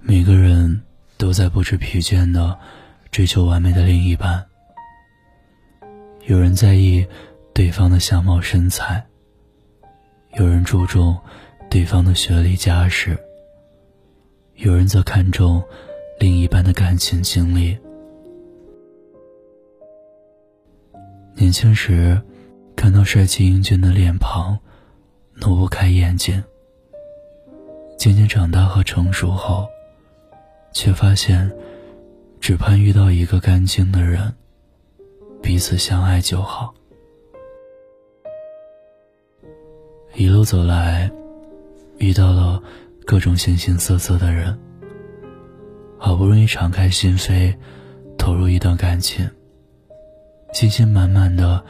每个人都在不知疲倦的追求完美的另一半。有人在意对方的相貌身材，有人注重对方的学历家世，有人则看重另一半的感情经历。年轻时，看到帅气英俊的脸庞，挪不开眼睛。渐渐长大和成熟后，却发现，只盼遇到一个干净的人，彼此相爱就好。一路走来，遇到了各种形形色色的人，好不容易敞开心扉，投入一段感情。信心满满的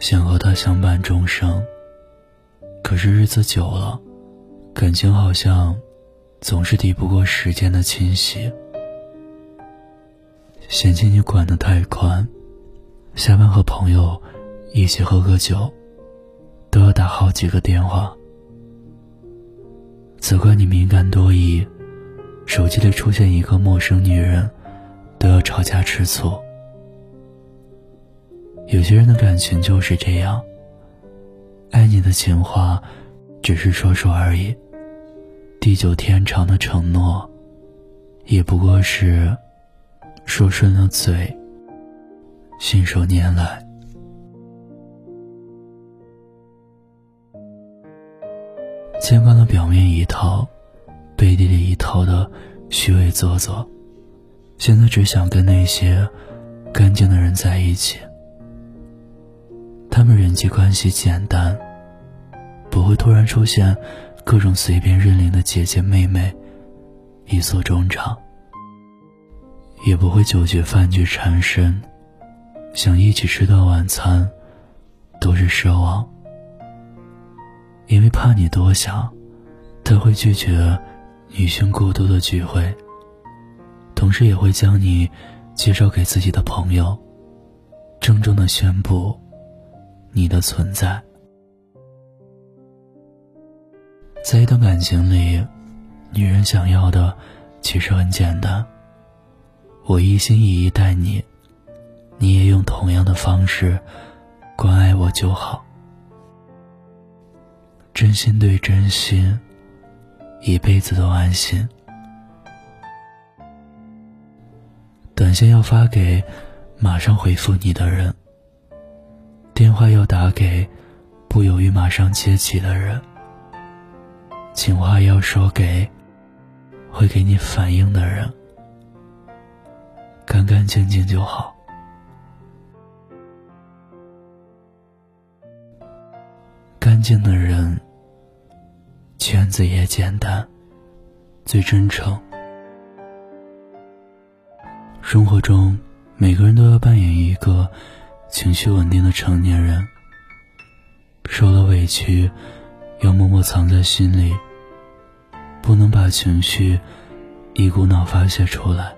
想和他相伴终生，可是日子久了，感情好像总是抵不过时间的侵袭。嫌弃你管得太宽，下班和朋友一起喝个酒，都要打好几个电话。责怪你敏感多疑，手机里出现一个陌生女人，都要吵架吃醋。有些人的感情就是这样，你的情话，只是说说而已；地久天长的承诺，也不过是说顺了嘴，信手拈来。见惯了表面一套，背地里一套的虚伪做作，现在只想跟那些干净的人在一起。他们人际关系简单，不会突然出现各种随便认领的姐姐妹妹，一诉衷肠；也不会久绝饭局缠身，想一起吃顿晚餐，都是奢望。因为怕你多想，他会拒绝女性过多的聚会，同时也会将你介绍给自己的朋友，郑重的宣布。你的存在，在一段感情里，女人想要的其实很简单：我一心一意待你，你也用同样的方式关爱我就好。真心对真心，一辈子都安心。短信要发给马上回复你的人。电话要打给不犹豫马上接起的人，情话要说给会给你反应的人，干干净净就好。干净的人，圈子也简单，最真诚。生活中，每个人都要扮演一个。情绪稳定的成年人，受了委屈，要默默藏在心里，不能把情绪一股脑发泄出来。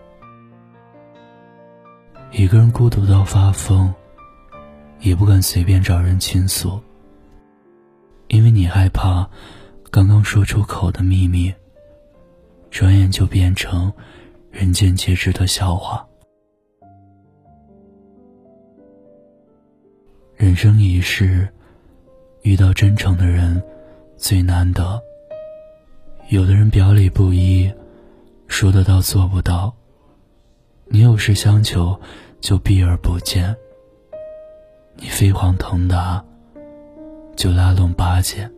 一个人孤独到发疯，也不敢随便找人倾诉，因为你害怕刚刚说出口的秘密，转眼就变成人尽皆知的笑话。人生一世，遇到真诚的人最难得。有的人表里不一，说得到做不到。你有事相求，就避而不见。你飞黄腾达，就拉拢巴结。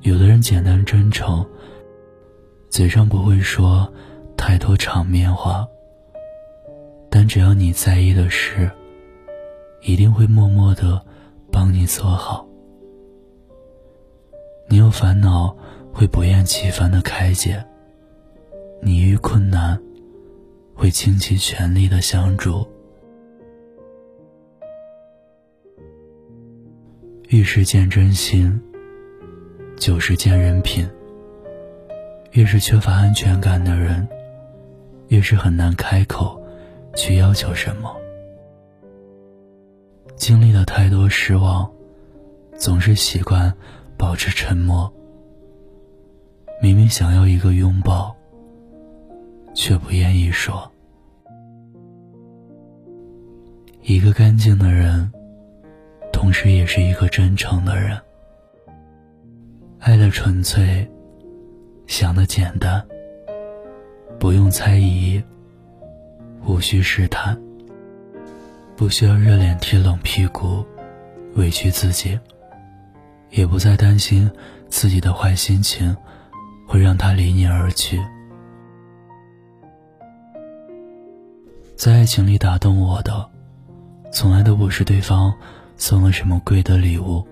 有的人简单真诚，嘴上不会说太多场面话，但只要你在意的事。一定会默默的帮你做好。你有烦恼，会不厌其烦的开解；你遇困难，会倾其全力的相助。遇事见真心，久事见人品。越是缺乏安全感的人，越是很难开口去要求什么。经历了太多失望，总是习惯保持沉默。明明想要一个拥抱，却不愿意说。一个干净的人，同时也是一个真诚的人。爱的纯粹，想的简单，不用猜疑，无需试探，不需要热脸贴冷屁股，委屈自己，也不再担心自己的坏心情。会让他离你而去。在爱情里打动我的，从来都不是对方送了什么贵的礼物，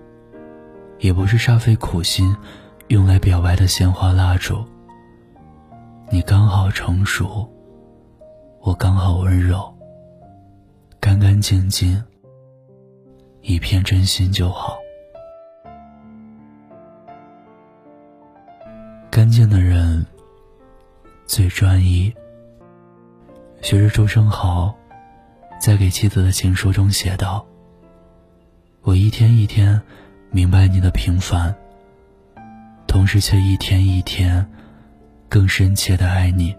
也不是煞费苦心用来表白的鲜花蜡烛。你刚好成熟，我刚好温柔，干干净净，一片真心就好。最专一。学着周生豪在给妻子的情书中写道：“我一天一天明白你的平凡，同时却一天一天更深切的爱你。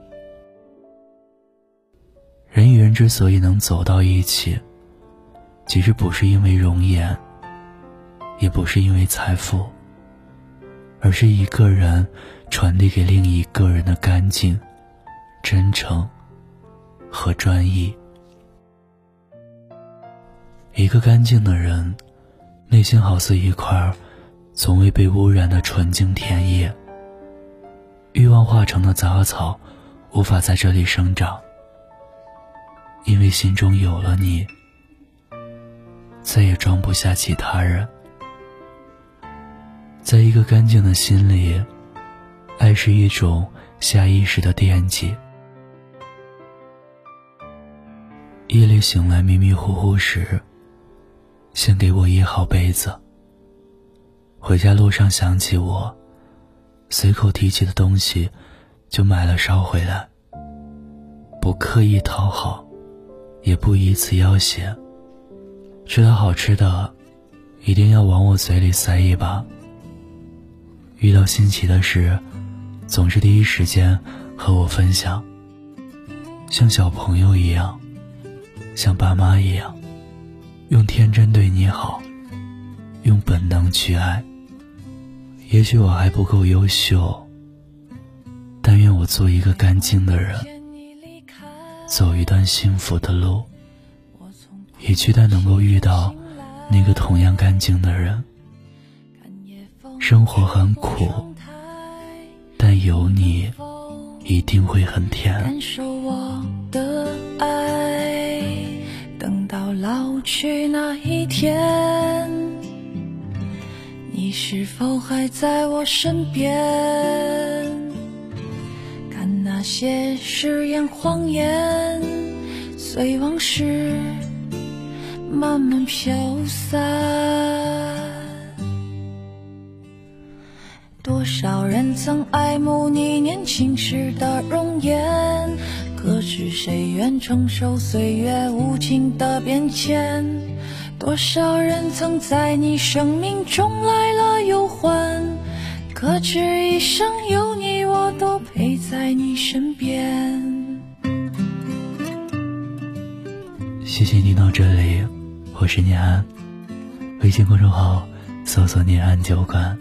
人与人之所以能走到一起，其实不是因为容颜，也不是因为财富。”而是一个人传递给另一个人的干净、真诚和专一。一个干净的人，内心好似一块从未被污染的纯净田野。欲望化成的杂草，无法在这里生长，因为心中有了你，再也装不下其他人。在一个干净的心里，爱是一种下意识的惦记。夜里醒来迷迷糊糊时，先给我掖好被子。回家路上想起我，随口提起的东西，就买了捎回来。不刻意讨好，也不以此要挟。吃到好吃的，一定要往我嘴里塞一把。遇到新奇的事，总是第一时间和我分享，像小朋友一样，像爸妈一样，用天真对你好，用本能去爱。也许我还不够优秀，但愿我做一个干净的人，走一段幸福的路，也期待能够遇到那个同样干净的人。生活很苦，但有你一定会很甜。感受我的爱，等到老去那一天，你是否还在我身边？看那些誓言谎言，随往事慢慢飘散。多少人曾爱慕你年轻时的容颜，可知谁愿承受岁月无情的变迁？多少人曾在你生命中来了又还，可知一生有你，我都陪在你身边。谢谢你到这里，我是念安，微信公众号搜索“念安酒馆”。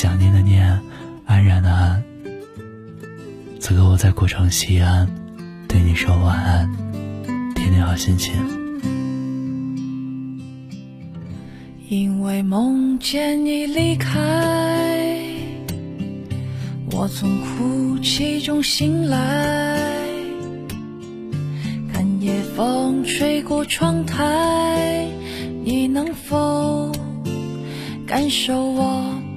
想念的念，安然的安。此刻我在古城西安，对你说晚安，天天好心情。因为梦见你离开，我从哭泣中醒来，看夜风吹过窗台，你能否感受我？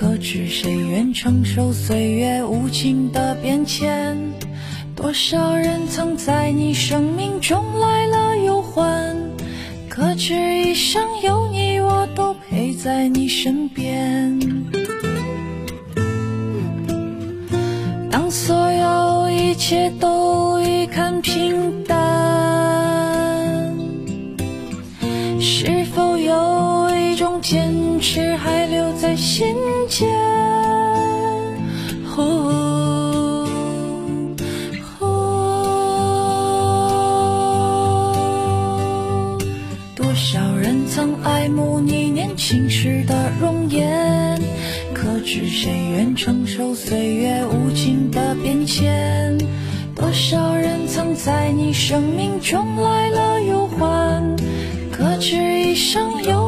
可知谁愿承受岁月无情的变迁？多少人曾在你生命中来了又还，可知一生有你，我都陪在你身边。当所有一切都已看平淡，种坚持还留在心间？哦哦，多少人曾爱慕你年轻时的容颜，可知谁愿承受岁月无情的变迁？多少人曾在你生命中来了又还，可知一生有，